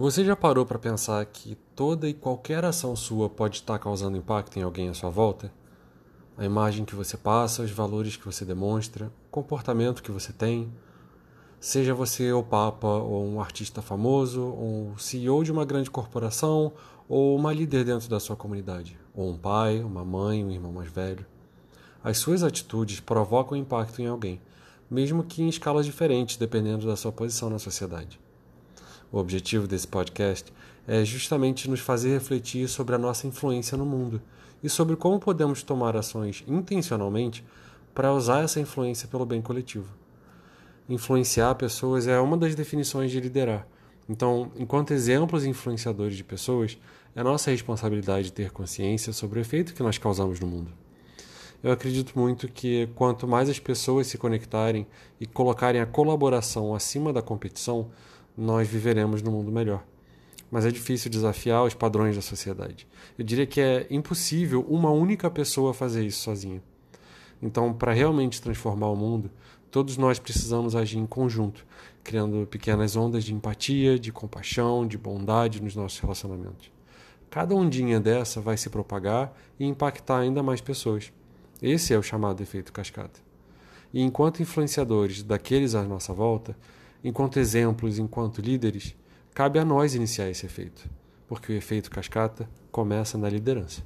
Você já parou para pensar que toda e qualquer ação sua pode estar causando impacto em alguém à sua volta? A imagem que você passa, os valores que você demonstra, o comportamento que você tem. Seja você o Papa, ou um artista famoso, ou CEO de uma grande corporação, ou uma líder dentro da sua comunidade, ou um pai, uma mãe, um irmão mais velho. As suas atitudes provocam impacto em alguém, mesmo que em escalas diferentes, dependendo da sua posição na sociedade. O objetivo desse podcast é justamente nos fazer refletir sobre a nossa influência no mundo e sobre como podemos tomar ações intencionalmente para usar essa influência pelo bem coletivo. Influenciar pessoas é uma das definições de liderar. Então, enquanto exemplos influenciadores de pessoas, é nossa responsabilidade ter consciência sobre o efeito que nós causamos no mundo. Eu acredito muito que quanto mais as pessoas se conectarem e colocarem a colaboração acima da competição, nós viveremos num mundo melhor. Mas é difícil desafiar os padrões da sociedade. Eu diria que é impossível uma única pessoa fazer isso sozinha. Então, para realmente transformar o mundo, todos nós precisamos agir em conjunto, criando pequenas ondas de empatia, de compaixão, de bondade nos nossos relacionamentos. Cada ondinha dessa vai se propagar e impactar ainda mais pessoas. Esse é o chamado efeito cascata. E enquanto influenciadores daqueles à nossa volta, enquanto exemplos, enquanto líderes, cabe a nós iniciar esse efeito, porque o efeito cascata começa na liderança.